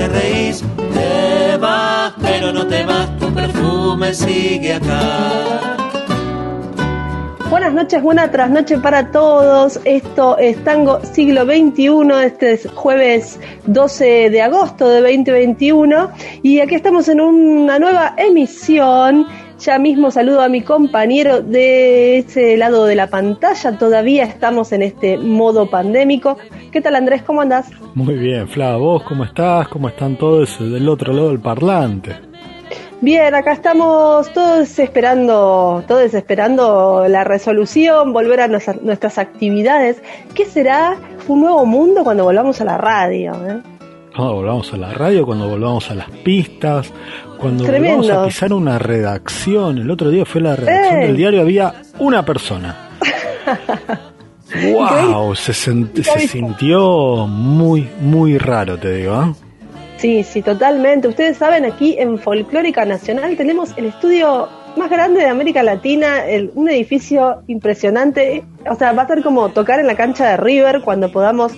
te reís. Te vas, pero no te vas, tu perfume sigue acá. Buenas noches, buena trasnoche para todos. Esto es Tango Siglo XXI, este es jueves 12 de agosto de 2021 y aquí estamos en una nueva emisión ya mismo saludo a mi compañero de ese lado de la pantalla. Todavía estamos en este modo pandémico. ¿Qué tal Andrés? ¿Cómo andás? Muy bien, Fla. ¿Vos cómo estás? ¿Cómo están todos del otro lado del parlante? Bien, acá estamos todos esperando, todos esperando la resolución, volver a nuestras actividades. ¿Qué será un nuevo mundo cuando volvamos a la radio? Eh? Cuando volvamos a la radio, cuando volvamos a las pistas, cuando volvamos a pisar una redacción. El otro día fue la redacción del diario, había una persona. ¡Wow! Se, se, sintió muy, muy raro, te digo. ¿eh? Sí, sí, totalmente. Ustedes saben, aquí en Folclórica Nacional tenemos el estudio más grande de América Latina, el, un edificio impresionante. O sea, va a ser como tocar en la cancha de River cuando podamos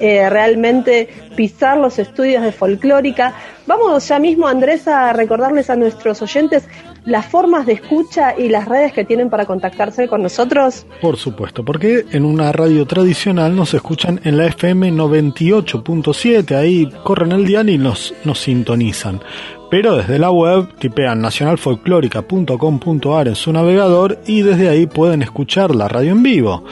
eh, realmente pisar los estudios de folclórica. Vamos ya mismo, Andrés, a recordarles a nuestros oyentes las formas de escucha y las redes que tienen para contactarse con nosotros. Por supuesto, porque en una radio tradicional nos escuchan en la FM 98.7, ahí corren el día y nos, nos sintonizan pero desde la web tipean nacionalfolclórica.com.ar en su navegador y desde ahí pueden escuchar la radio en vivo.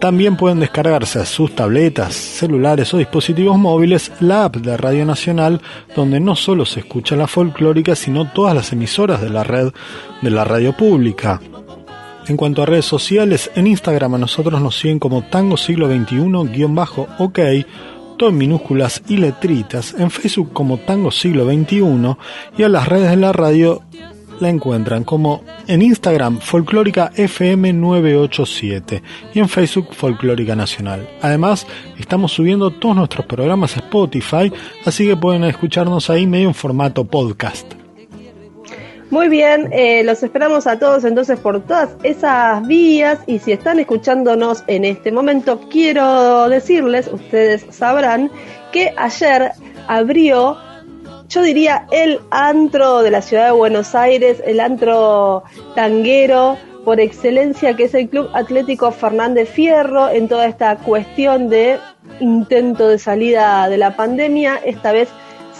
También pueden descargarse a sus tabletas, celulares o dispositivos móviles la app de Radio Nacional, donde no solo se escucha la folclórica, sino todas las emisoras de la red de la radio pública. En cuanto a redes sociales, en Instagram a nosotros nos siguen como Tango Siglo XXI-OK todo en minúsculas y letritas, en Facebook como Tango Siglo XXI y a las redes de la radio la encuentran como en Instagram Folclórica FM 987 y en Facebook Folclórica Nacional. Además, estamos subiendo todos nuestros programas a Spotify, así que pueden escucharnos ahí medio en formato podcast. Muy bien, eh, los esperamos a todos entonces por todas esas vías y si están escuchándonos en este momento, quiero decirles, ustedes sabrán, que ayer abrió, yo diría, el antro de la ciudad de Buenos Aires, el antro tanguero por excelencia, que es el Club Atlético Fernández Fierro, en toda esta cuestión de intento de salida de la pandemia, esta vez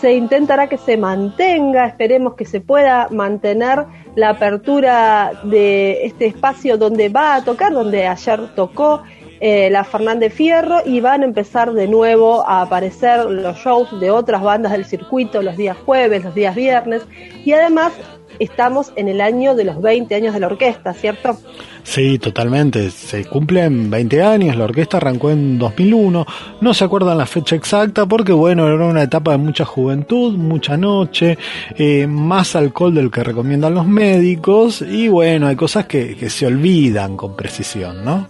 se intentará que se mantenga, esperemos que se pueda mantener la apertura de este espacio donde va a tocar, donde ayer tocó eh, la Fernández Fierro y van a empezar de nuevo a aparecer los shows de otras bandas del circuito los días jueves, los días viernes y además estamos en el año de los 20 años de la orquesta, ¿cierto? Sí, totalmente. Se cumplen 20 años, la orquesta arrancó en 2001. No se acuerdan la fecha exacta porque, bueno, era una etapa de mucha juventud, mucha noche, eh, más alcohol del que recomiendan los médicos y, bueno, hay cosas que, que se olvidan con precisión, ¿no?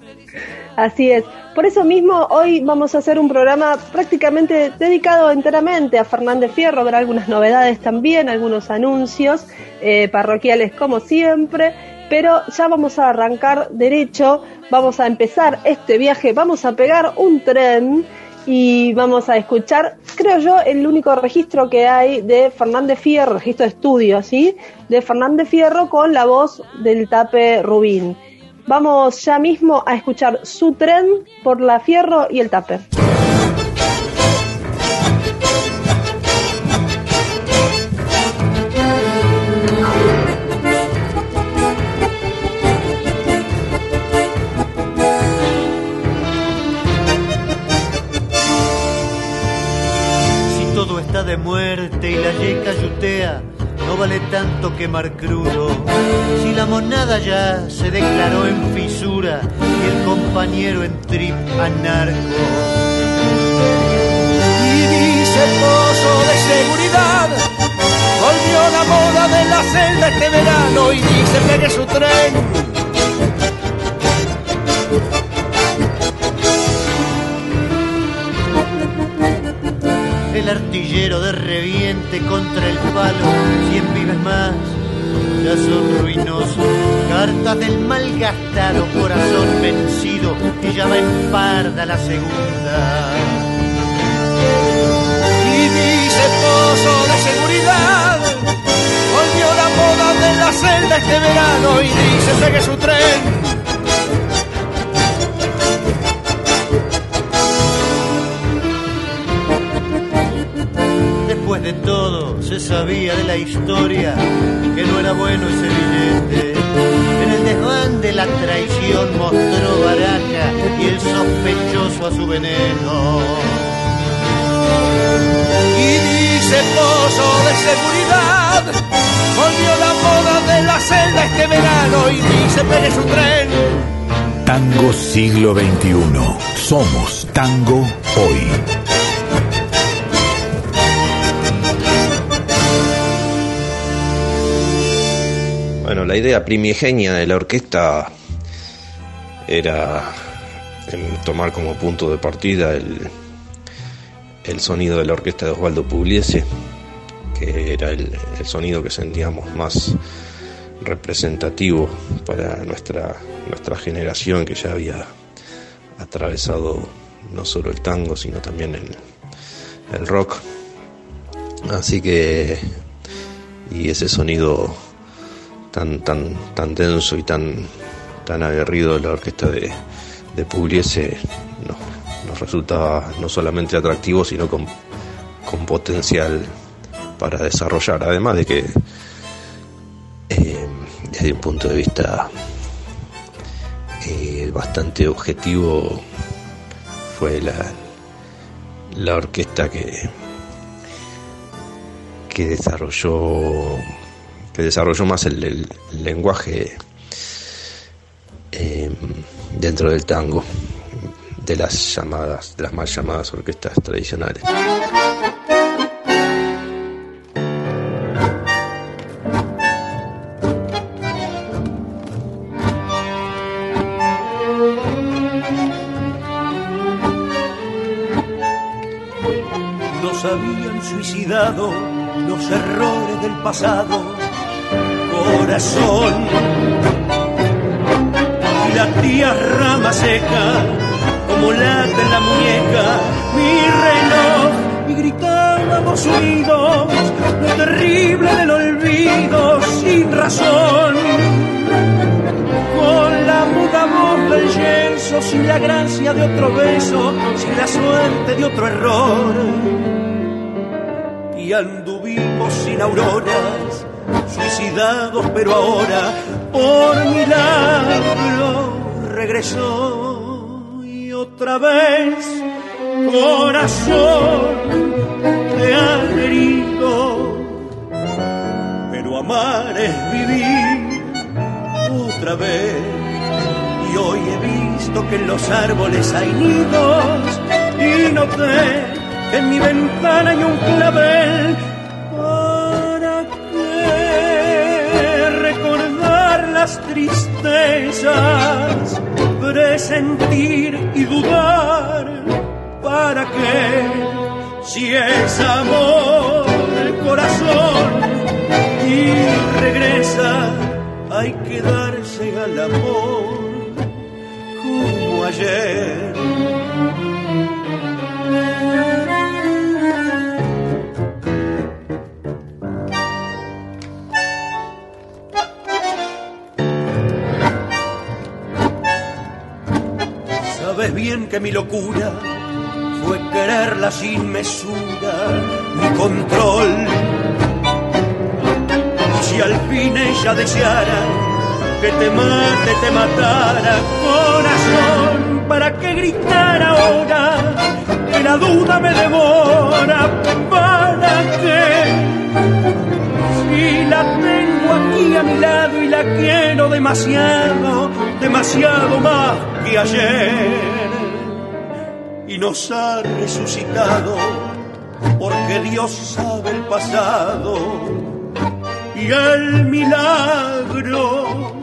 Así es. Por eso mismo hoy vamos a hacer un programa prácticamente dedicado enteramente a Fernández Fierro, habrá algunas novedades también, algunos anuncios eh, parroquiales como siempre, pero ya vamos a arrancar derecho, vamos a empezar este viaje, vamos a pegar un tren y vamos a escuchar, creo yo, el único registro que hay de Fernández Fierro, registro de estudio, ¿sí? De Fernández Fierro con la voz del tape Rubín. Vamos ya mismo a escuchar su tren por la Fierro y el tape. Vale tanto quemar crudo. Si la monada ya se declaró en fisura y el compañero en trip anarco. Y dice pozo de seguridad, volvió la moda de la celda este verano y dice pegue su tren. De reviente contra el palo, cien vives más, ya son ruinosos, cartas del malgastado corazón vencido y ya va en parda la segunda. Y dice pozo de seguridad, volvió la moda de la celda este verano y dice pegue su tren sabía de la historia que no era bueno ese billete. En el desván de la traición mostró baraja y el sospechoso a su veneno. Y dice pozo de seguridad, volvió la moda de la celda este verano y dice pegue su tren. Tango siglo XXI. Somos tango hoy. Bueno, la idea primigenia de la orquesta era tomar como punto de partida el, el sonido de la orquesta de Osvaldo Pugliese, que era el, sonido que sentíamos más representativo para nuestra, nuestra generación que ya había atravesado no solo el tango, sino también el, el rock. Así que, y ese sonido tan, tan, tan denso y tan, tan aguerrido la orquesta de, de Pugliese nos, resultaba no solamente atractivo, sino con, con potencial para desarrollar. Además de que, eh, desde un punto de vista eh, bastante objetivo, fue la, la orquesta que, que desarrolló que desarrolló más el, lenguaje eh, dentro del tango de las llamadas, de las más llamadas orquestas tradicionales. Nos habían suicidado los errores del pasado corazón. La tía rama seca, como lata en la muñeca, mi reloj. Y gritábamos unidos lo terrible del olvido sin razón. Con la muda voz del yeso, sin la gracia de otro beso, sin la suerte de otro error. Y anduvimos sin auroras pero ahora por milagro regresó y otra vez corazón te ha herido, pero amar es vivir otra vez. Y hoy he visto que en los árboles hay nidos y noté que en mi ventana hay un clavel las tristezas, presentir y dudar, ¿para qué? Si es amor el corazón y regresa, hay que darse al amor como ayer. Bien que mi locura fue quererla sin mesura ni control. Y si al fin ella deseara que te mate, te matara, corazón, ¿para qué gritar ahora? Que la duda me devora, ¿para qué? Si la tengo aquí a mi lado y la quiero demasiado, demasiado más que ayer. Y nos ha resucitado porque Dios sabe el pasado y el milagro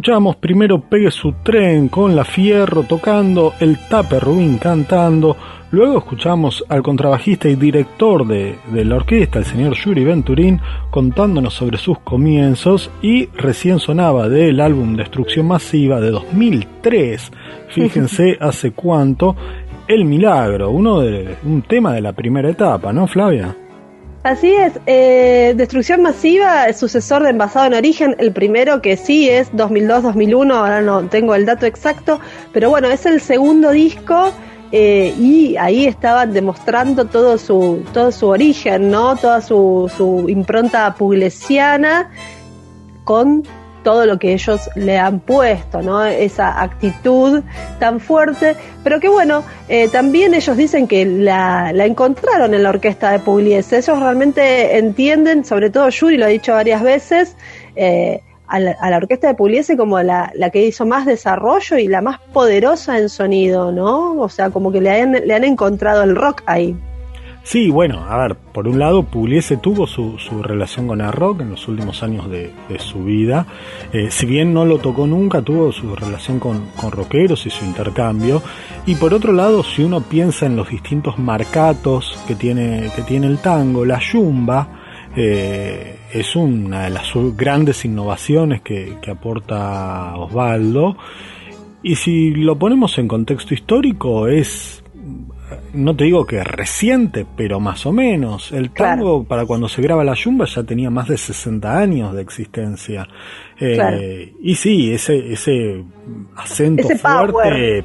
Escuchamos primero Pegue su tren con la Fierro tocando, el Tape Rubín cantando, luego escuchamos al contrabajista y director de, de, la orquesta, el señor Yuri Venturín, contándonos sobre sus comienzos y recién sonaba del álbum Destrucción Masiva de 2003, fíjense hace cuánto, El Milagro, uno de, un tema de la primera etapa, ¿no Flavia? Así es, eh, Destrucción Masiva, sucesor de Envasado en Origen, el primero que sí es 2002-2001, ahora no tengo el dato exacto, pero bueno, es el segundo disco eh, y ahí estaban demostrando todo su, todo su origen, ¿no? Toda su, su impronta puglesiana con todo lo que ellos le han puesto, ¿no? Esa actitud tan fuerte, pero que bueno, eh, también ellos dicen que la, encontraron en la orquesta de Pugliese, ellos realmente entienden, sobre todo Yuri lo ha dicho varias veces, eh, a, la, a, la, orquesta de Pugliese como la, la, que hizo más desarrollo y la más poderosa en sonido, ¿no? O sea, como que le han, le han encontrado el rock ahí. Sí, bueno, a ver, por un lado, Pugliese tuvo su, su relación con el rock en los últimos años de, de su vida. Eh, si bien no lo tocó nunca, tuvo su relación con, con, rockeros y su intercambio. Y por otro lado, si uno piensa en los distintos marcatos que tiene, que tiene el tango, la yumba eh, es una de las grandes innovaciones que, que aporta Osvaldo. Y si lo ponemos en contexto histórico, es no te digo que reciente, pero más o menos. El tango, claro. para cuando se graba la yumba, ya tenía más de 60 años de existencia. Eh, claro. Y sí, ese, ese acento ese fuerte, power.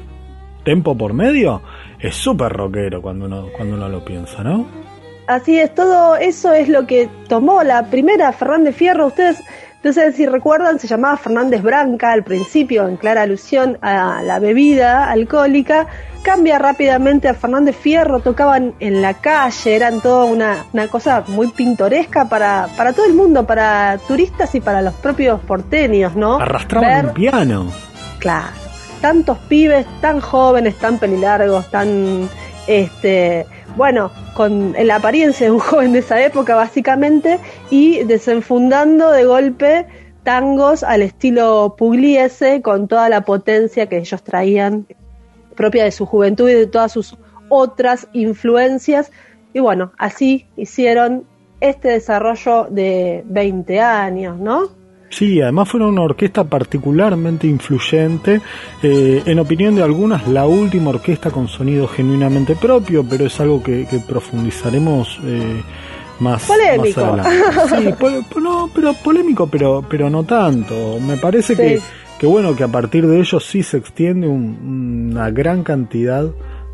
tempo por medio, es súper rockero cuando uno, cuando uno lo piensa, ¿no? Así es, todo eso es lo que tomó la primera Fernández Fierro. Ustedes no sé si recuerdan, se llamaba Fernández Branca al principio, en clara alusión a la bebida alcohólica. Cambia rápidamente a Fernández Fierro, tocaban en la calle, eran toda una, una cosa muy pintoresca para, para todo el mundo, para turistas y para los propios porteños, ¿no? Arrastraban Ver, un piano. Claro, tantos pibes tan jóvenes, tan pelilargos, tan este bueno, con la apariencia de un joven de esa época básicamente, y desenfundando de golpe tangos al estilo pugliese con toda la potencia que ellos traían propia de su juventud y de todas sus otras influencias. Y bueno, así hicieron este desarrollo de 20 años, ¿no? Sí, además fueron una orquesta particularmente influyente, eh, en opinión de algunas la última orquesta con sonido genuinamente propio, pero es algo que, que profundizaremos eh, más, polémico. más adelante. Sí, no, pero polémico, pero, pero no tanto. Me parece sí. que, que bueno que a partir de ellos sí se extiende un, una gran cantidad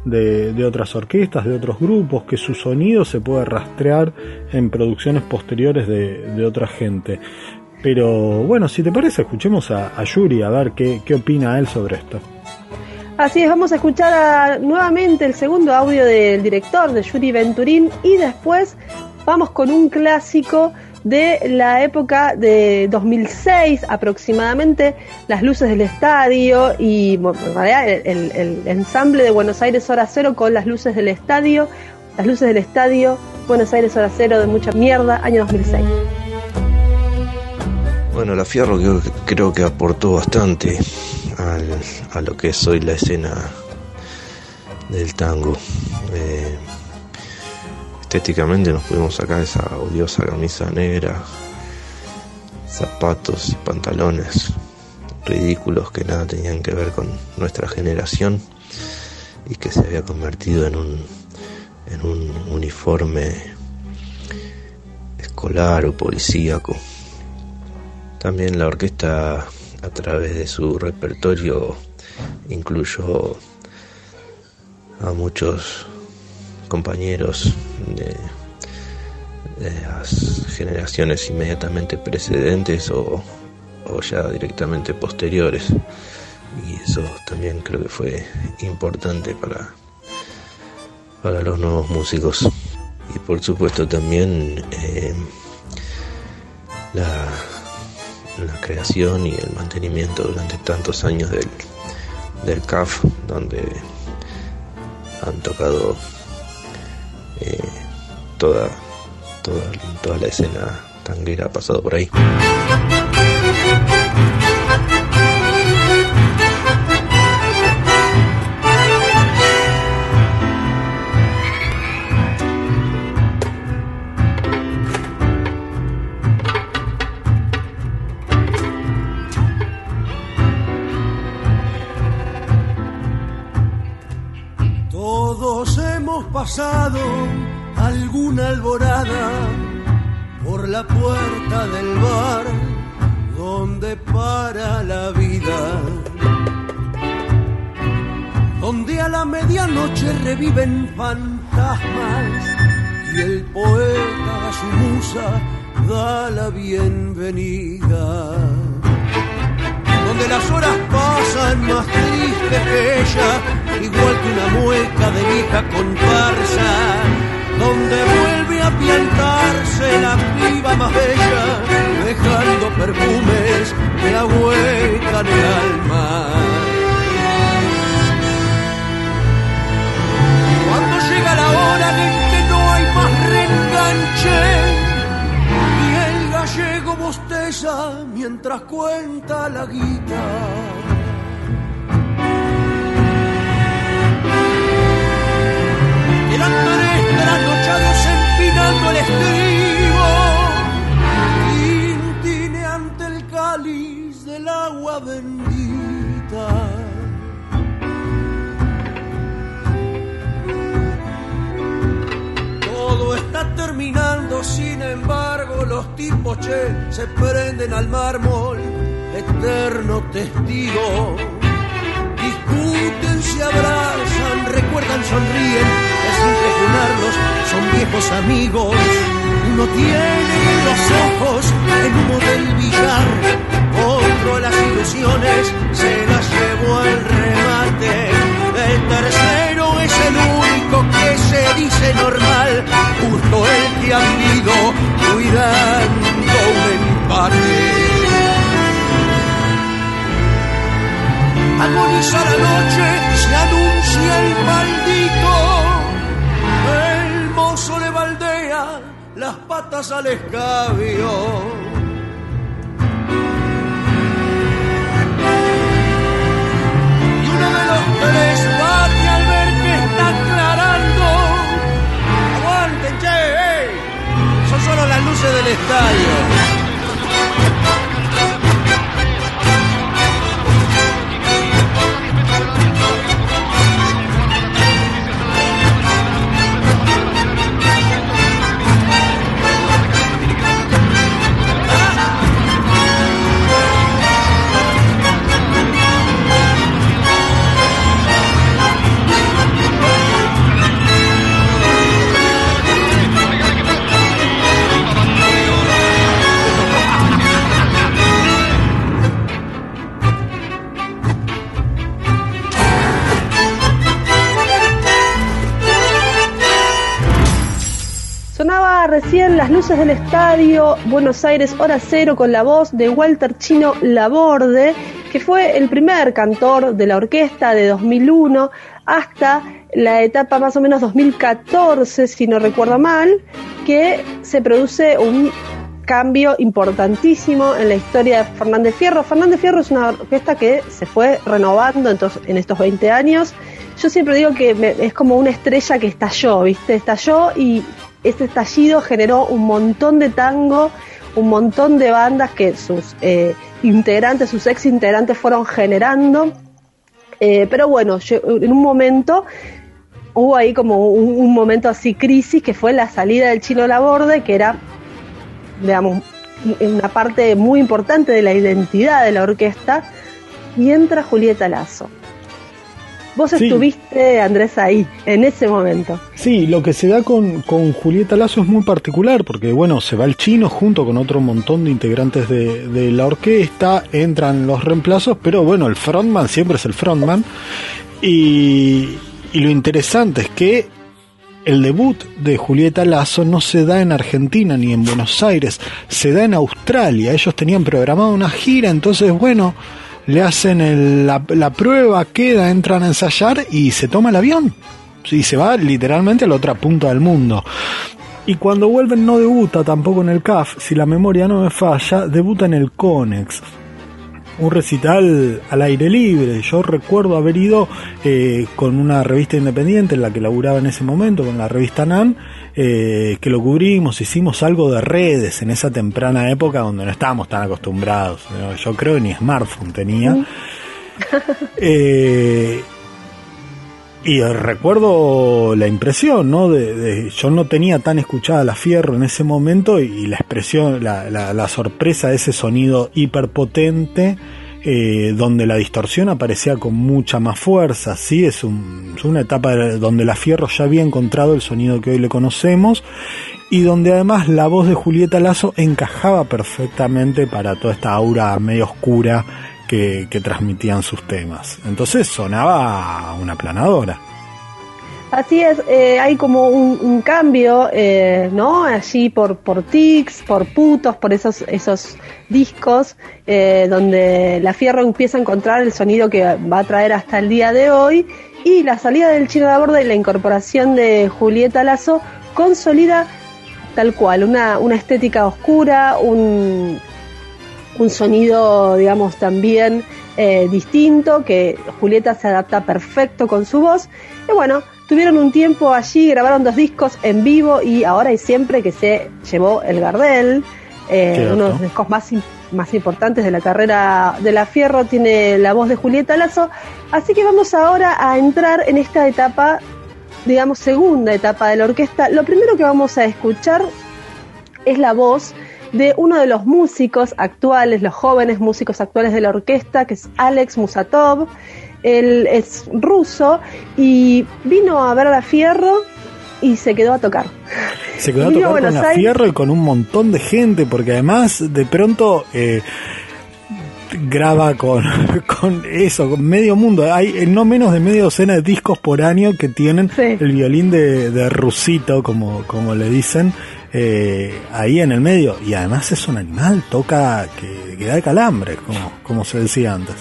de, de, otras orquestas, de otros grupos, que su sonido se puede rastrear en producciones posteriores de, de otra gente. Pero bueno, si te parece, escuchemos a, Yuri a ver qué, qué, opina él sobre esto. Así es, vamos a escuchar nuevamente el segundo audio del director, de Yuri Venturín, y después vamos con un clásico de la época de 2006 aproximadamente, las luces del estadio y el, ensamble de Buenos Aires Hora Cero con las luces del estadio, las luces del estadio, Buenos Aires Hora Cero de mucha mierda, año 2006. Bueno, la Fierro creo, creo que aportó bastante a lo que es hoy la escena del tango. Eh, estéticamente nos pudimos sacar esa odiosa camisa negra, zapatos y pantalones ridículos que nada tenían que ver con nuestra generación y que se había convertido en un, en un uniforme escolar o policíaco. También la orquesta a través de su repertorio incluyó a muchos compañeros de, las generaciones inmediatamente precedentes o, ya directamente posteriores. Y eso también creo que fue importante para, para los nuevos músicos. Y por supuesto también eh, la, la creación y el mantenimiento durante tantos años del, del CAF donde han tocado eh, toda, toda, toda la escena tanguera ha pasado por ahí. Pasado alguna alborada por la puerta del bar donde para la vida, donde a la medianoche reviven fantasmas y el poeta a su musa da la bienvenida. Donde las horas pasan más tristes que ella, igual que una mueca de vieja comparsa, donde vuelve a piantarse la piba más bella, dejando perfumes que ahuecan el alma. Cuando llega la hora en que no hay más reenganche, gallego bosteza mientras cuenta la guita. Eran tres trasnochados empinando el estribo, tintine ante el cáliz del agua bendita. está terminando, sin embargo los tipos se prenden al mármol, eterno testigo. Discuten, se abrazan, recuerdan, sonríen, es impresionarlos, son viejos amigos. Uno tiene los ojos en humo del billar, otro las ilusiones se las llevó al remate. El tercero es el único que se dice normal, justo el que ha vivido cuidando un empate. Agoniza la patas al escabio. Y uno de los tres bate al ver que está aclarando. Aguanten, che, son solo las luces del estadio. Recién las luces del estadio Buenos Aires Hora Cero con la voz de Walter Chino Laborde, que fue el primer cantor de la orquesta de 2001 hasta la etapa más o menos 2014, si no recuerdo mal, que se produce un cambio importantísimo en la historia de Fernández Fierro. Fernández Fierro es una orquesta que se fue renovando en estos 20 años. Yo siempre digo que es como una estrella que estalló, ¿viste? Estalló y ese estallido generó un montón de tango, un montón de bandas que sus eh, integrantes, sus ex integrantes fueron generando. Eh, pero bueno, en un momento hubo ahí como un, un momento así crisis que fue la salida del Chino Laborde, que era digamos, una parte muy importante de la identidad de la orquesta, y entra Julieta Lazo. Vos estuviste, Andrés, ahí, en ese momento. Sí, lo que se da con, con, Julieta Lazo es muy particular, porque bueno, se va el chino junto con otro montón de integrantes de, de la orquesta, entran los reemplazos, pero bueno, el frontman siempre es el frontman. Y, y lo interesante es que el debut de Julieta Lazo no se da en Argentina ni en Buenos Aires, se da en Australia. Ellos tenían programado una gira, entonces bueno, le hacen la, prueba, queda, entran a ensayar y se toma el avión. Y se va literalmente a la otra punta del mundo. Y cuando vuelven no debuta tampoco en el CAF, si la memoria no me falla, debuta en el CONEX un recital al aire libre. Yo recuerdo haber ido eh, con una revista independiente en la que laburaba en ese momento, con la revista NAN, eh, que lo cubrimos, hicimos algo de redes en esa temprana época donde no estábamos tan acostumbrados. Yo creo que ni smartphone tenía. Eh, y recuerdo la impresión, ¿no? De, yo no tenía tan escuchada la Fierro en ese momento y, la expresión, la, la, sorpresa de ese sonido hiperpotente, eh, donde la distorsión aparecía con mucha más fuerza, sí, es, una etapa donde la Fierro ya había encontrado el sonido que hoy le conocemos y donde además la voz de Julieta Lazo encajaba perfectamente para toda esta aura medio oscura que, transmitían sus temas. Entonces sonaba una planadora. Así es, eh, hay como un, cambio, eh, ¿no? Allí por, por tics, por putos, por esos, esos discos, eh, donde la Fierro empieza a encontrar el sonido que va a traer hasta el día de hoy, y la salida del Chino de Borda y la incorporación de Julieta Lazo consolida tal cual, una, una estética oscura, un, un sonido, digamos, también eh, distinto, que Julieta se adapta perfecto con su voz. Y bueno, tuvieron un tiempo allí, grabaron dos discos en vivo y ahora y siempre que se llevó el Gardel, eh, uno de los discos más, más importantes de la carrera de la Fierro, tiene la voz de Julieta Lazo. Así que vamos ahora a entrar en esta etapa, digamos, segunda etapa de la orquesta. Lo primero que vamos a escuchar es la voz de uno de los músicos actuales, los jóvenes músicos actuales de la orquesta, que es Alex Musatov. Él es ruso y vino a ver a Fierro y se quedó a tocar. Se quedó a tocar con la Fierro y con un montón de gente, porque además de pronto eh, graba con, con eso, con medio mundo. Hay no menos de media docena de discos por año que tienen el violín de, de rusito, como, como le dicen. Eh, ahí en el medio. Y además es un animal, toca que, da de calambre, como, como se decía antes.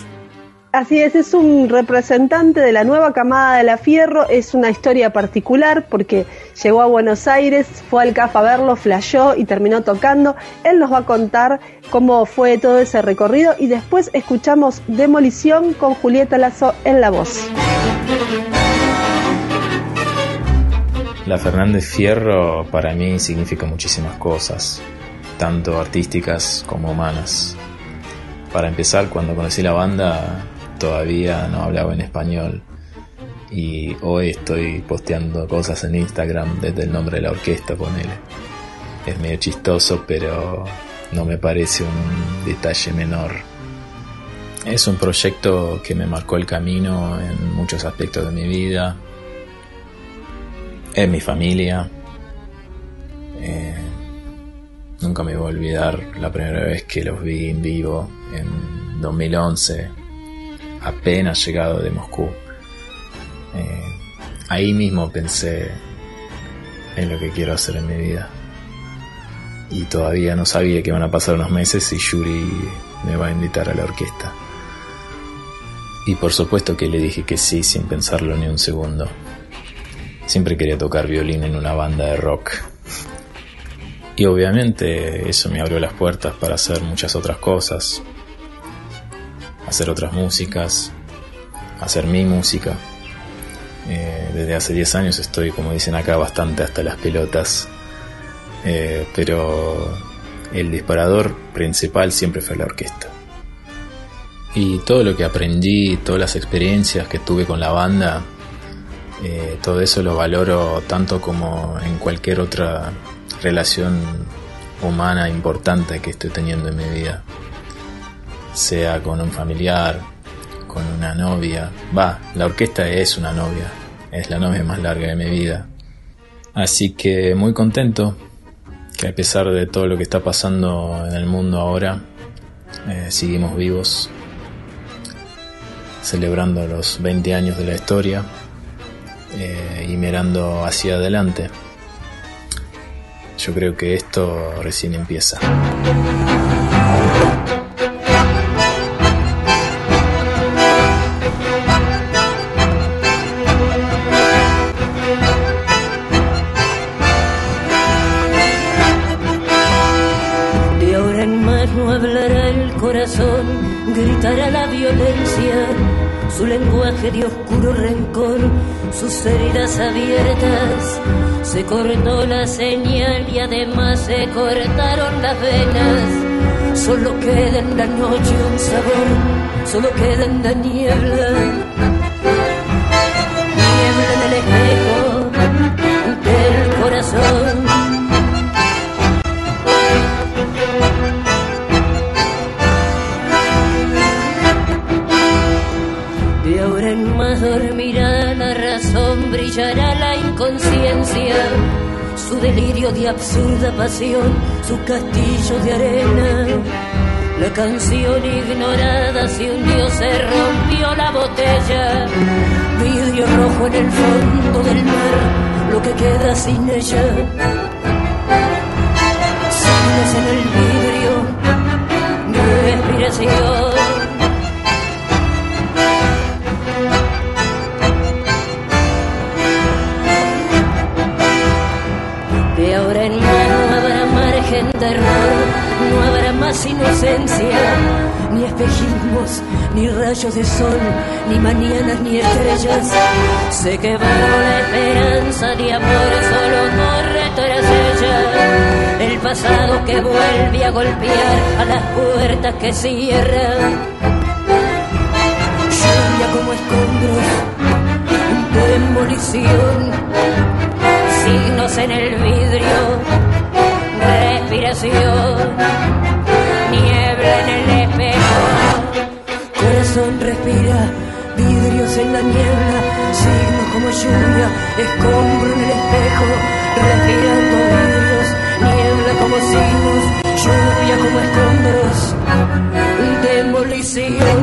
Así es, es un representante de la nueva camada de la Fierro, es una historia particular porque llegó a Buenos Aires, fue al CAF a verlo, flashó y terminó tocando. Él nos va a contar cómo fue todo ese recorrido y después escuchamos Demolición con Julieta Lazo en la voz. La Fernández Fierro para mí significa muchísimas cosas, tanto artísticas como humanas. Para empezar, cuando conocí la banda todavía no hablaba en español y hoy estoy posteando cosas en Instagram desde el nombre de la orquesta, él. Es medio chistoso, pero no me parece un detalle menor. Es un proyecto que me marcó el camino en muchos aspectos de mi vida, en mi familia. Eh, nunca me voy a olvidar la primera vez que los vi en vivo en 2011, apenas llegado de Moscú. Eh, ahí mismo pensé en lo que quiero hacer en mi vida. Y todavía no sabía que van a pasar unos meses y Yuri me va a invitar a la orquesta. Y por supuesto que le dije que sí sin pensarlo ni un segundo. Siempre quería tocar violín en una banda de rock. Y obviamente eso me abrió las puertas para hacer muchas otras cosas. Hacer otras músicas. Hacer mi música. Eh, desde hace 10 años estoy, como dicen acá, bastante hasta las pelotas. Eh, pero el disparador principal siempre fue la orquesta. Y todo lo que aprendí, todas las experiencias que tuve con la banda, eh, todo eso lo valoro tanto como en cualquier otra relación humana importante que estoy teniendo en mi vida. Sea con un familiar, con una novia. Va, la orquesta es una novia, es la novia más larga de mi vida. Así que muy contento que a pesar de todo lo que está pasando en el mundo ahora, eh, seguimos vivos, celebrando los 20 años de la historia eh, y mirando hacia adelante. Yo creo que esto recién empieza. Se cortó la señal y además se cortaron las venas. Solo queda en la noche un sabor, solo queda en la. Niebla absurda pasión, su castillo de arena. La canción ignorada se hundió, se rompió la botella, vidrio rojo en el fondo del mar, lo que queda sin ella. Signos en el vidrio, respiración. Más inocencia, ni espejismos, ni rayos de sol, ni mañanas, ni estrellas. Se quebró la esperanza de amor, solo corre tras ella. El pasado que vuelve a golpear a las puertas que cierran. Lluvia como escombros, demolición signos en el vidrio, respiración, corazón respira, vidrios en la niebla, signos como lluvia, escombro en el espejo, respirando vidrios, niebla como signos, lluvia como escombros, demolición.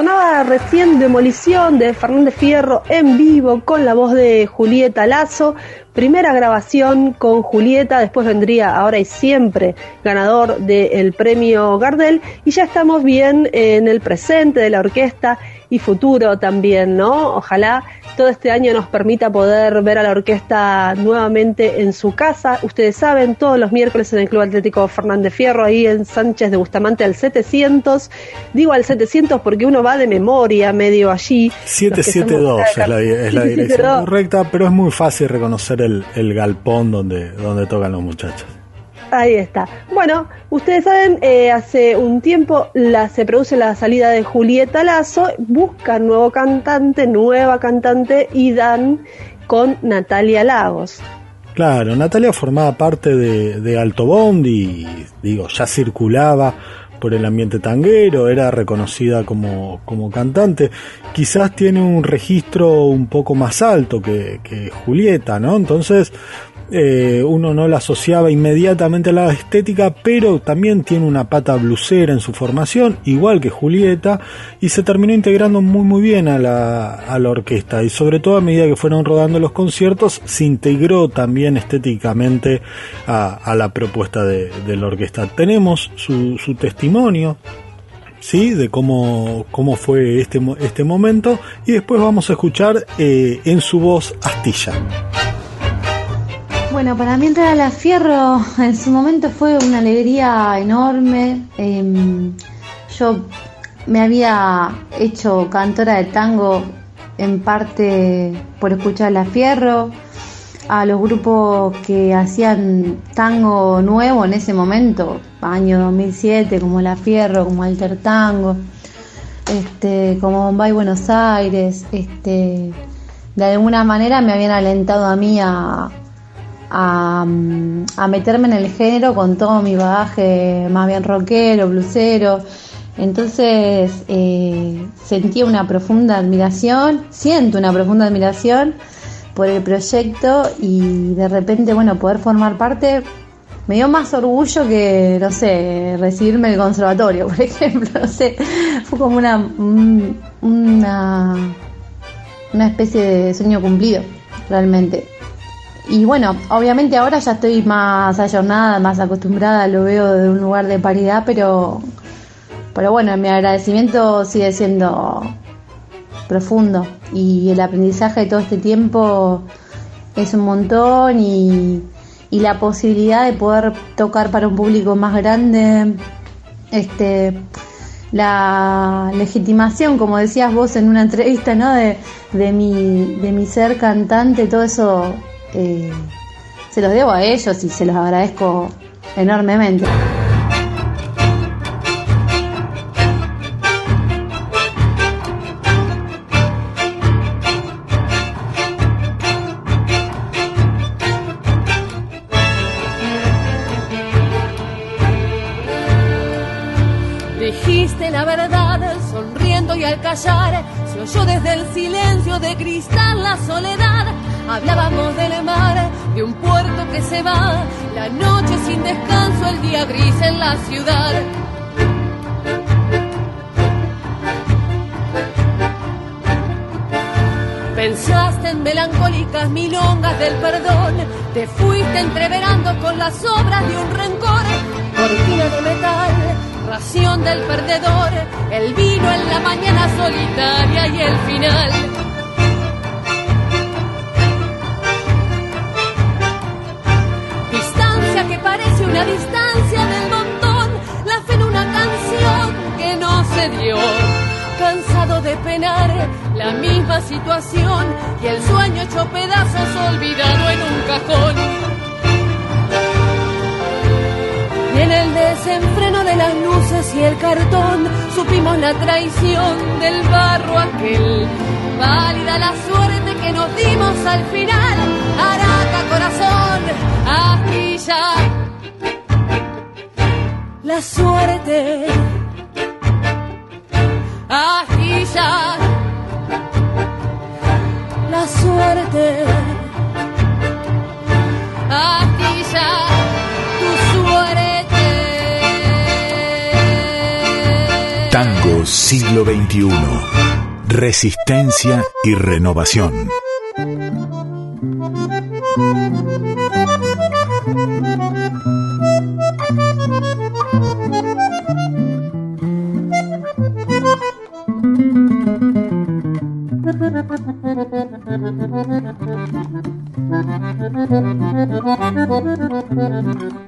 Sonaba recién Demolición de Fernández Fierro en vivo con la voz de Julieta Lazo. Primera grabación con Julieta, después vendría ahora y siempre ganador del premio Gardel. Y ya estamos bien en el presente de la orquesta y futuro también, ¿no? Ojalá todo este año nos permita poder ver a la orquesta nuevamente en su casa. Ustedes saben, todos los miércoles en el Club Atlético Fernández Fierro, ahí en Sánchez de Bustamante al 700. Digo al 700 porque uno va de memoria medio allí. 772 es la, es la dirección correcta, pero es muy fácil reconocer el, el galpón donde, donde tocan los muchachos. Ahí está. Bueno, ustedes saben, eh, hace un tiempo se produce la salida de Julieta Lazo, buscan nuevo cantante, nueva cantante y dan con Natalia Lagos. Claro, Natalia formaba parte de, Alto Bondi y digo, ya circulaba por el ambiente tanguero, era reconocida como, como cantante. Quizás tiene un registro un poco más alto que, que Julieta, ¿no? Entonces, eh, uno no la asociaba inmediatamente a la estética, pero también tiene una pata blusera en su formación, igual que Julieta, y se terminó integrando muy muy bien a la, a la orquesta, y sobre todo a medida que fueron rodando los conciertos, se integró también estéticamente a, la propuesta de, la orquesta. Tenemos su, su testimonio, ¿sí? de cómo, cómo fue este, este momento, y después vamos a escuchar eh, en su voz Astilla. Bueno, para mí entrar a la Fierro en su momento fue una alegría enorme. Eh, yo me había hecho cantora de tango en parte por escuchar la Fierro, a los grupos que hacían tango nuevo en ese momento, año 2007, como La Fierro, como Alter Tango. este, como Bombay Buenos Aires, este, de alguna manera me habían alentado a mí a, a, meterme en el género con todo mi bagaje más bien rockero, blusero. Entonces eh, sentí una profunda admiración, siento una profunda admiración por el proyecto y de repente, bueno, poder formar parte me dio más orgullo que, no sé, recibirme el conservatorio, por ejemplo, no sé, fue como una, una, una especie de sueño cumplido, realmente. Y bueno, obviamente ahora ya estoy más ayornada, más acostumbrada, lo veo de un lugar de paridad, pero, pero bueno, mi agradecimiento sigue siendo profundo y el aprendizaje de todo este tiempo es un montón y, y la posibilidad de poder tocar para un público más grande, este la legitimación, como decías vos en una entrevista, ¿no? de, de, mi, de mi ser cantante, todo eso eh, se los debo a ellos y se los agradezco enormemente. Dijiste la verdad, sonriendo y al callar, se oyó desde el silencio de cristal la soledad. Hablábamos del mar, de un puerto que se va, la noche sin descanso, el día gris en la ciudad. Pensaste en melancólicas milongas del perdón, te fuiste entreverando con las obras de un rencor, cortina de metal, ración del perdedor, el vino en la mañana solitaria y el final. Una distancia del montón, la fe en una canción que no se dio. Cansado de penar la misma situación y el sueño hecho pedazos olvidado en un cajón. Y en el desenfreno de las luces y el cartón supimos la traición del barro aquel. Válida la suerte que nos dimos al final. Araca corazón, aquí ya. La suerte. Aquí ya. La suerte. Aquí ya. Tu suerte. Tango siglo XXI. Resistencia y renovación. Mm-hmm.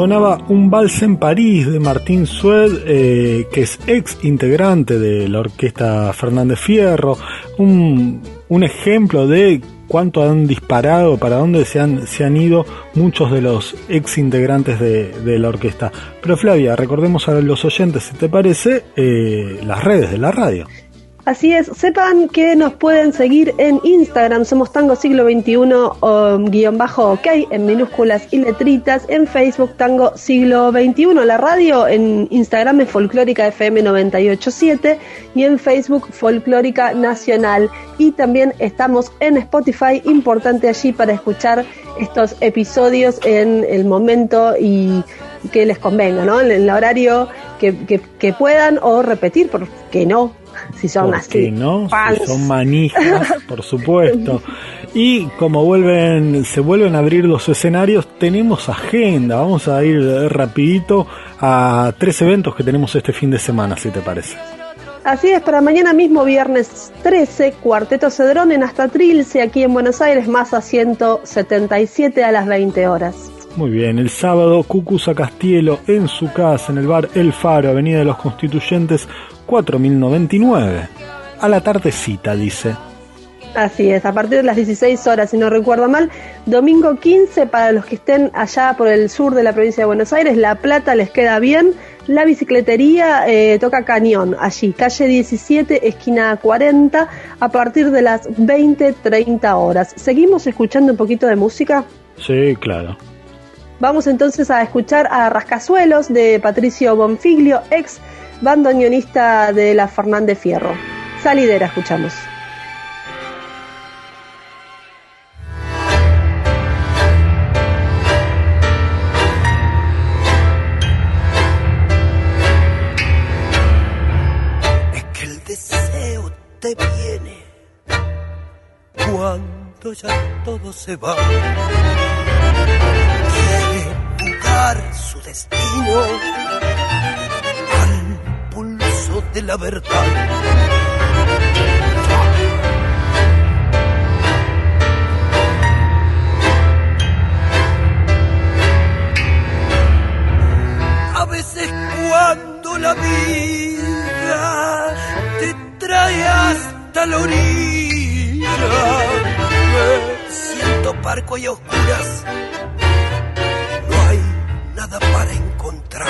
Sonaba un vals en París de Martín Sued, eh, que es ex integrante de la orquesta Fernández Fierro, un, ejemplo de cuánto han disparado, para dónde se han, se han ido muchos de los ex integrantes de, de la orquesta. Pero Flavia, recordemos a los oyentes, si te parece, eh, las redes de la radio. Así es, sepan que nos pueden seguir en Instagram, somos Tango Siglo XXI um, guion bajo OK en minúsculas y letritas, en Facebook Tango Siglo XXI, la radio en Instagram es Folclórica FM 987 y en Facebook Folclórica Nacional y también estamos en Spotify, importante allí para escuchar estos episodios en el momento y que les convenga, ¿no? En el horario que, que, que puedan o repetir, porque no, si son así. no? Si son manijas, por supuesto. Y como vuelven, se vuelven a abrir los escenarios, tenemos agenda. Vamos a ir rapidito a tres eventos que tenemos este fin de semana, si te parece. Así es, para mañana mismo, viernes 13, Cuarteto Cedrón en Hasta Trilce, aquí en Buenos Aires, más a 177 a las 20 horas. Muy bien, el sábado Cucusa Castielo en su casa, en el bar El Faro, Avenida de los Constituyentes, 4099. A la tardecita, dice. Así es, a partir de las 16 horas, si no recuerdo mal, domingo 15 para los que estén allá por el sur de la provincia de Buenos Aires, La Plata les queda bien, la bicicletería eh, toca cañón, allí, calle 17, esquina 40, a partir de las 20-30 horas. ¿Seguimos escuchando un poquito de música? Sí, claro. Vamos entonces a escuchar a Rascazuelos de Patricio Bonfiglio, ex bandoneonista de la Fernández Fierro. Salidera, escuchamos. Es que el deseo te viene cuando ya todo se va. Su destino pulso de la verdad. A veces cuando la vida te trae hasta la orilla, me siento parco y a oscuras, para encontrar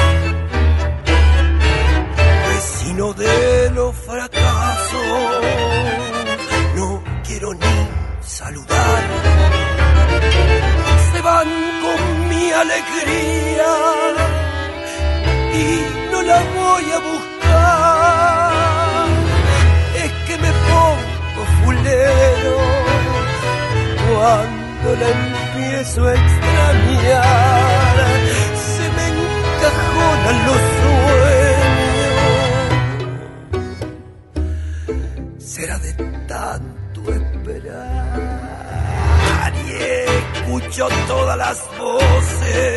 vecino de los fracasos. No quiero ni saludar. Se van con mi alegría y no la voy a buscar. Es que me pongo fulero cuando la empiezo a extrañar. Encajonan los sueños será de tanto esperar. Y escucho todas las voces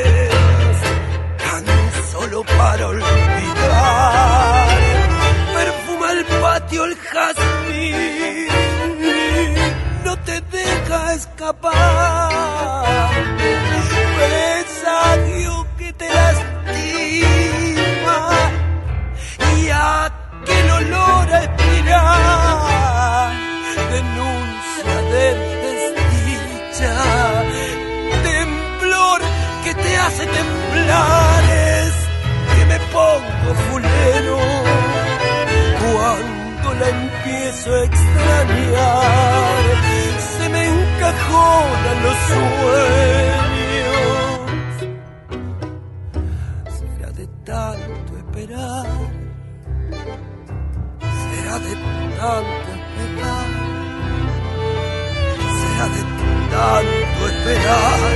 extrañar, se me encajonan los sueños. Será de tanto esperar, será de tanto esperar, será de tanto esperar.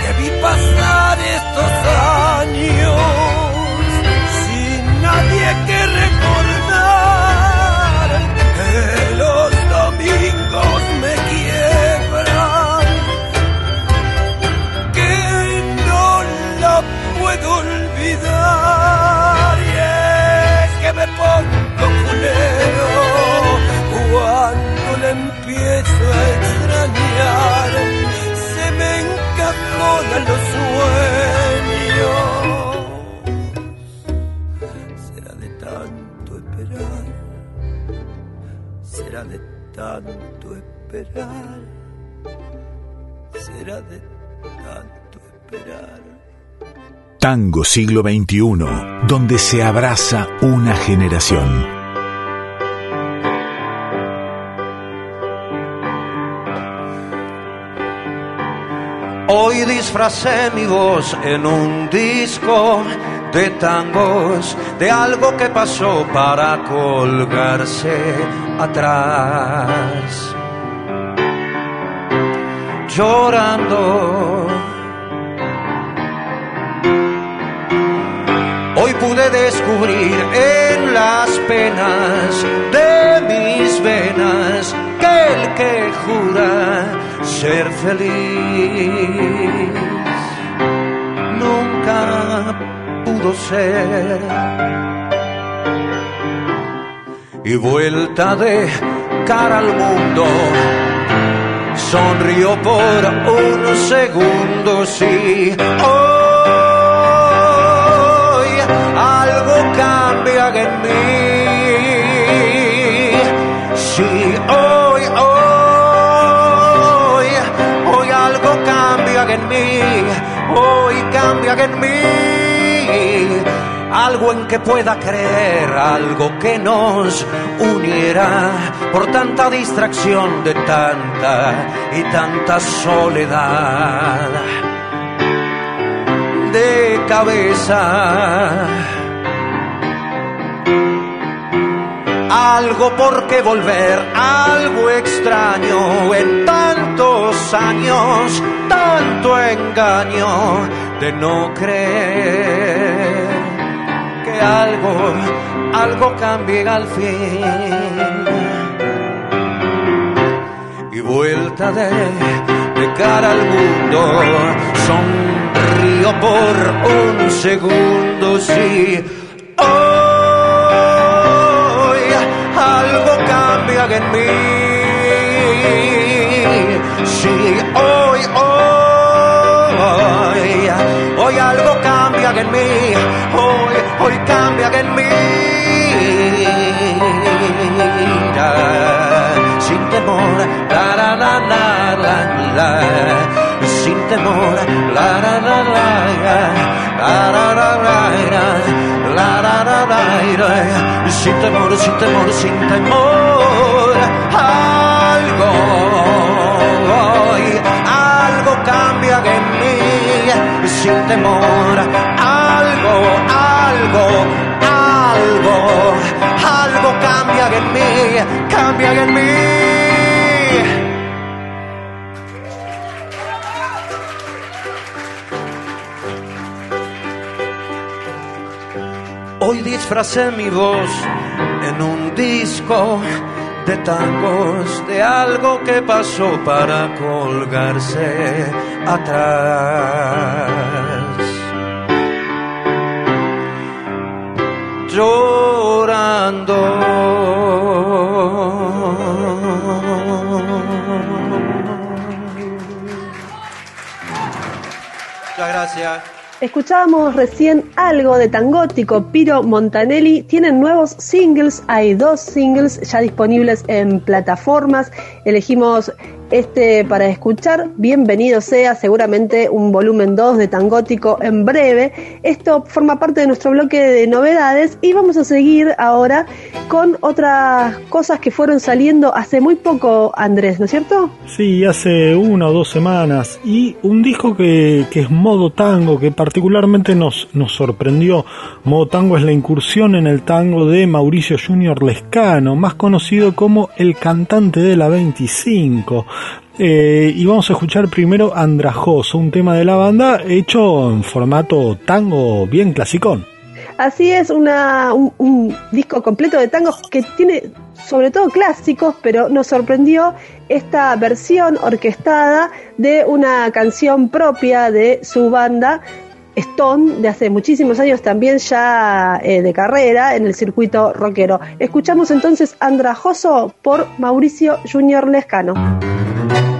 Que vi pasar estos años encajonan los sueños. Será de tanto esperar, será de tanto esperar, será de tanto esperar. Tango siglo XXI, donde se abraza una generación. Disfracé mi voz en un disco de tangos, de algo que pasó para colgarse atrás. Llorando. Hoy pude descubrir en las penas de mis venas que el que jura ser feliz nunca pudo ser. Y vuelta de cara al mundo, sonrió por un segundo, sí. Hoy Algo en que pueda creer, algo que nos uniera por tanta distracción de tanta y tanta soledad de cabeza. Algo por qué volver, algo extraño en tantos años, tanto engaño de no creer que algo, algo cambie al fin. Y vuelta de, de cara al mundo, sonrío por un segundo, sí. Hoy algo cambia en mí. Sí, hoy, hoy, hoy algo cambia en mí. Hoy, hoy cambia en mí. Sin temor, la la la la la. Sin temor, la la la la la la la la la la sin temor, sin temor, sin temor, algo, hoy, algo cambia en mí, sin temor, algo, algo, algo, algo cambia en mí, cambia en mí. Hoy disfracé mi voz en un disco de tangos, de algo que pasó para colgarse atrás. Llorando. Muchas gracias. Escuchábamos recién algo de Tangótico, Piro Montanelli. Tienen nuevos singles, hay dos singles ya disponibles en plataformas. Elegimos este para escuchar. Bienvenido sea, seguramente un volumen 2 de Tangótico en breve. Esto forma parte de nuestro bloque de novedades y vamos a seguir ahora con otras cosas que fueron saliendo hace muy poco, Andrés, ¿no es cierto? Sí, hace una o dos semanas. Y un disco que, que es modo tango, que particularmente nos, nos sorprendió. Modo tango es la incursión en el tango de Mauricio Junior Lescano, más conocido como el cantante de la 25. Eh, y vamos a escuchar primero Andrajoso, un tema de la banda hecho en formato tango bien clasicón. Así es, una, un, disco completo de tangos que tiene sobre todo clásicos, pero nos sorprendió esta versión orquestada de una canción propia de su banda Stone de hace muchísimos años también ya eh, de carrera en el circuito rockero. Escuchamos entonces Andrajoso por Mauricio Junior Lescano. Thank you.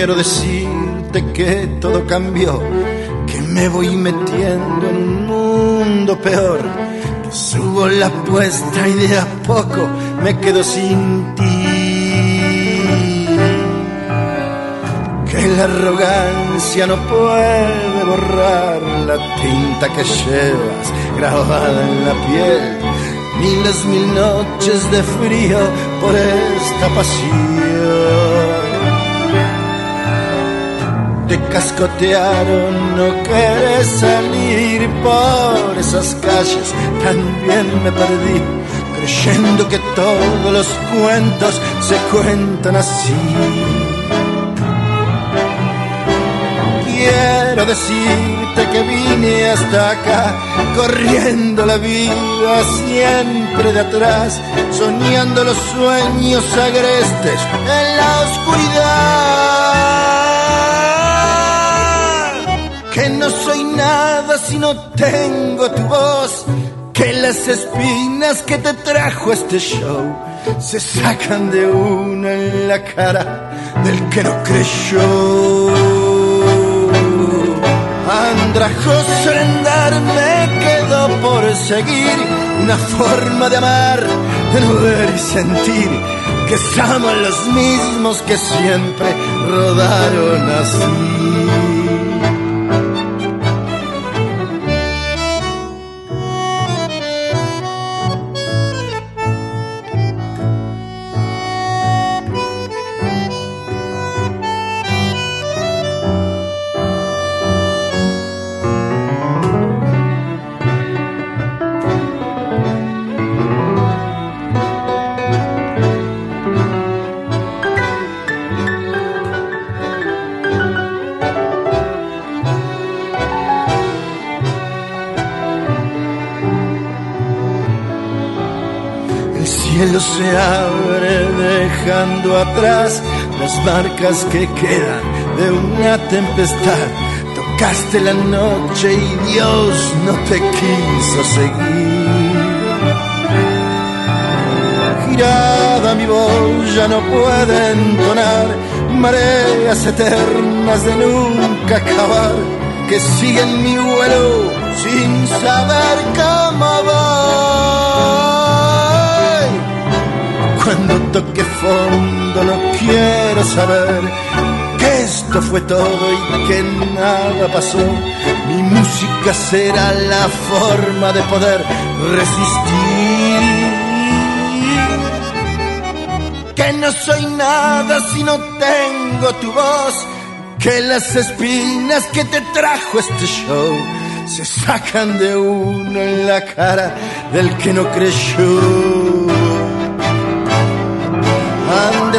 Quiero decirte que todo cambió, que me voy metiendo en un mundo peor, que subo la apuesta y de a poco me quedo sin ti. Que la arrogancia no puede borrar la tinta que llevas grabada en la piel, ni las mil noches de frío por esta pasión te cascotearon, no querés salir por esas calles, también me perdí, creyendo que todos los cuentos se cuentan así. Quiero decirte que vine hasta acá, corriendo la vida siempre de atrás, soñando los sueños agrestes en la oscuridad que no soy nada si no tengo tu voz, que las espinas que te trajo este show se sacan de una en la cara del que no creyó. Andrajoso andar me quedó por seguir una forma de amar, de no ver y sentir que somos los mismos que siempre rodaron así. Cielo se abre dejando atrás las marcas que quedan de una tempestad. Tocaste la noche y Dios no te quiso seguir. Girada mi voz ya no puede entonar mareas eternas de nunca acabar que siguen mi vuelo sin saber cómo voy cuando toque fondo no quiero saber que esto fue todo y que nada pasó. Mi música será la forma de poder resistir. Que no soy nada si no tengo tu voz. Que las espinas que te trajo este show se sacan de uno en la cara del que no creyó.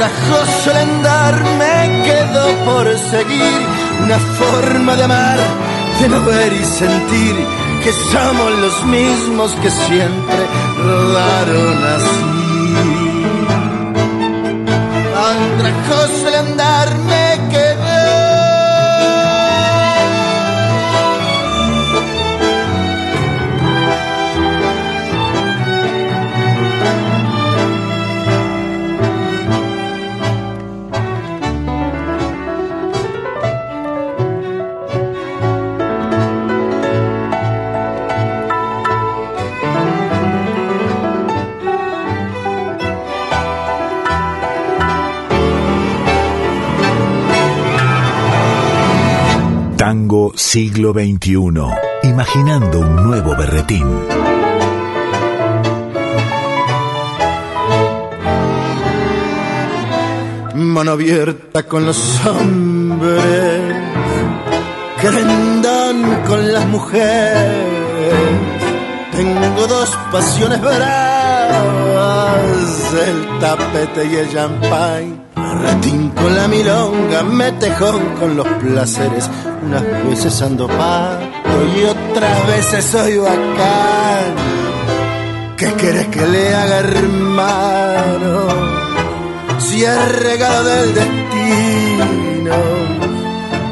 Andrajoso el andar me quedo por seguir una forma de amar, de no ver y sentir que somos los mismos que siempre rodaron así. Andrajoso el andar tango siglo XXI, imaginando un nuevo berretín. Mano abierta con los hombres, querendón con las mujeres. Tengo dos pasiones bravas, el tapete y el champagne Ratín con la milonga, me tejón con los placeres. Unas veces ando pato y otras veces soy bacán. ¿Qué quieres que le haga, hermano? Si es regalo del destino.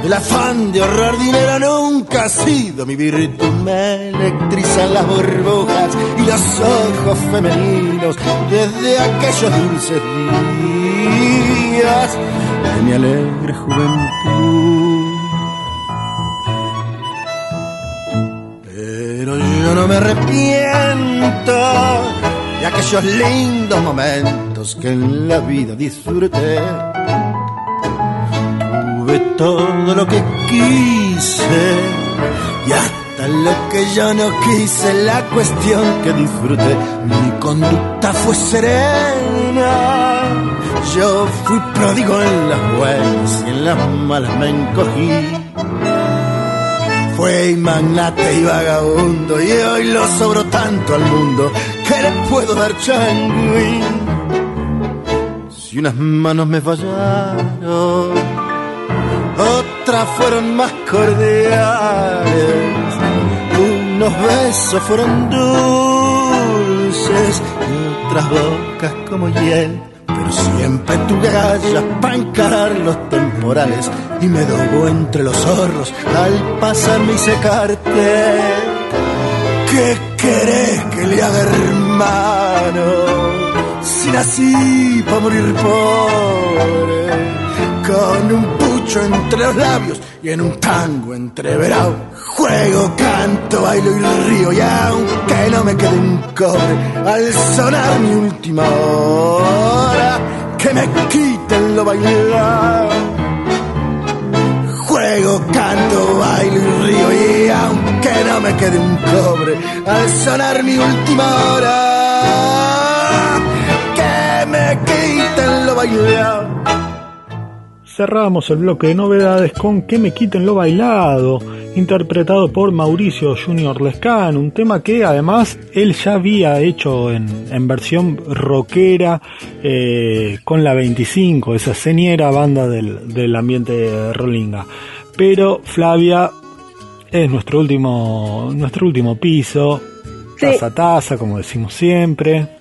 El afán de ahorrar dinero nunca ha sido mi virtud. Me electrizan las burbujas y los ojos femeninos desde aquellos dulces días de mi alegre juventud. Pero yo no me arrepiento de aquellos lindos momentos que en la vida disfruté todo lo que quise y hasta lo que yo no quise. La cuestión que disfruté, mi conducta fue serena. Yo fui pródigo en las buenas y en las malas me encogí. Fue magnate y vagabundo y hoy lo sobro tanto al mundo que le puedo dar changui. Si unas manos me fallaron otras fueron más cordiales, unos besos fueron dulces y otras bocas como hiel. Siempre tuve gallas para encarar los temporales y me dobo entre los zorros al pasarme y secarte. ¿Qué querés que le haga hermano? Si nací para morir pobre con un pucho entre los labios y en un tango entreverado. Juego, canto, bailo y río y aunque no me quede un cobre al sonar mi última hora, que me quiten lo bailado. Juego, canto, bailo y río y aunque no me quede un cobre al sonar mi última hora, que me quiten lo bailado. Cerramos el bloque de novedades con Que me quiten lo bailado, interpretado por Mauricio Junior Lescan, un tema que además él ya había hecho en, versión rockera eh, con la 25, esa señera banda del, ambiente de Rolinga. Pero Flavia es nuestro último, nuestro último piso, taza a taza, como decimos siempre.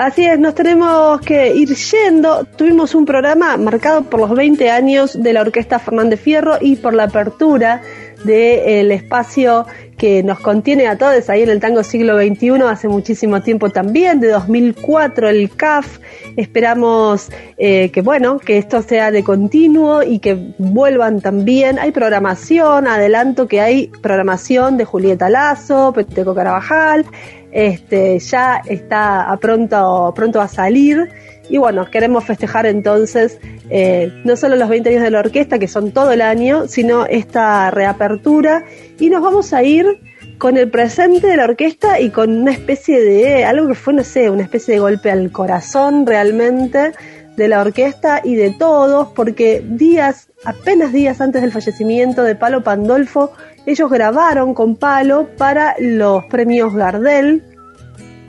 Así es, nos tenemos que ir yendo. Tuvimos un programa marcado por los 20 años de la Orquesta Fernández Fierro y por la apertura del espacio que nos contiene a todos ahí en el tango siglo XXI hace muchísimo tiempo también, de 2004 el CAF. Esperamos eh, que bueno, que esto sea de continuo y que vuelvan también. Hay programación, adelanto que hay programación de Julieta Lazo, Peteco Carabajal, este, ya está a pronto, pronto a salir. Y bueno, queremos festejar entonces eh, no solo los 20 años de la orquesta, que son todo el año, sino esta reapertura. Y nos vamos a ir con el presente de la orquesta y con una especie de, algo que fue, no sé, una especie de golpe al corazón realmente de la orquesta y de todos, porque días, apenas días antes del fallecimiento de Palo Pandolfo, ellos grabaron con Palo para los premios Gardel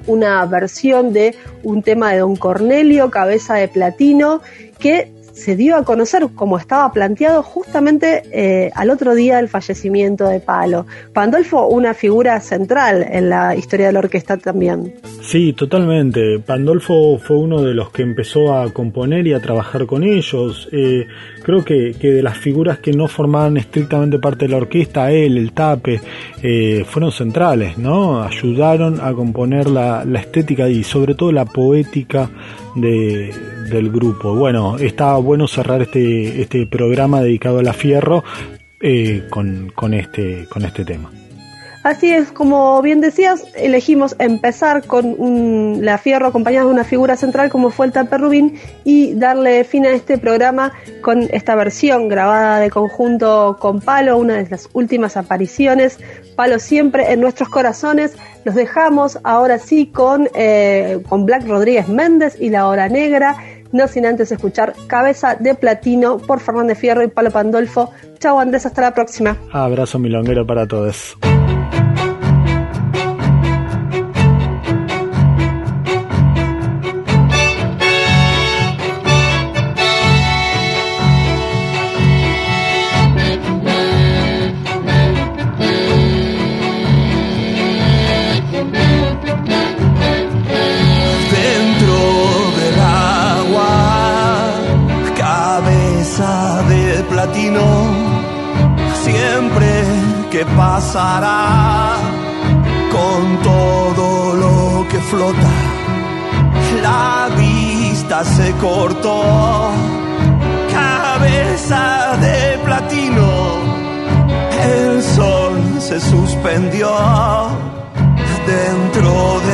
una versión de un tema de Don Cornelio, Cabeza de Platino, que se dio a conocer como estaba planteado justamente eh, al otro día del fallecimiento de Palo. Pandolfo, una figura central en la historia de la orquesta también. Sí, totalmente. Pandolfo fue uno de los que empezó a componer y a trabajar con ellos. Eh, creo que, de las figuras que no formaban estrictamente parte de la orquesta, él, el tape, eh, fueron centrales, ¿no? Ayudaron a componer la, la estética y sobre todo la poética de, del grupo. Bueno, está bueno cerrar este, este programa dedicado a la fierro eh, con, con, este, con este tema. Así es, como bien decías, elegimos empezar con un, la Fierro acompañada de una figura central como fue el Taper Rubín y darle fin a este programa con esta versión grabada de conjunto con Palo, una de las últimas apariciones. Palo siempre en nuestros corazones. Los dejamos ahora sí con, eh, con Black Rodríguez Méndez y La Hora Negra no sin antes escuchar Cabeza de Platino por Fernández Fierro y Palo Pandolfo. Chao Andrés, hasta la próxima. Abrazo milonguero para todos. Cortó, cabeza de platino, el sol se suspendió dentro del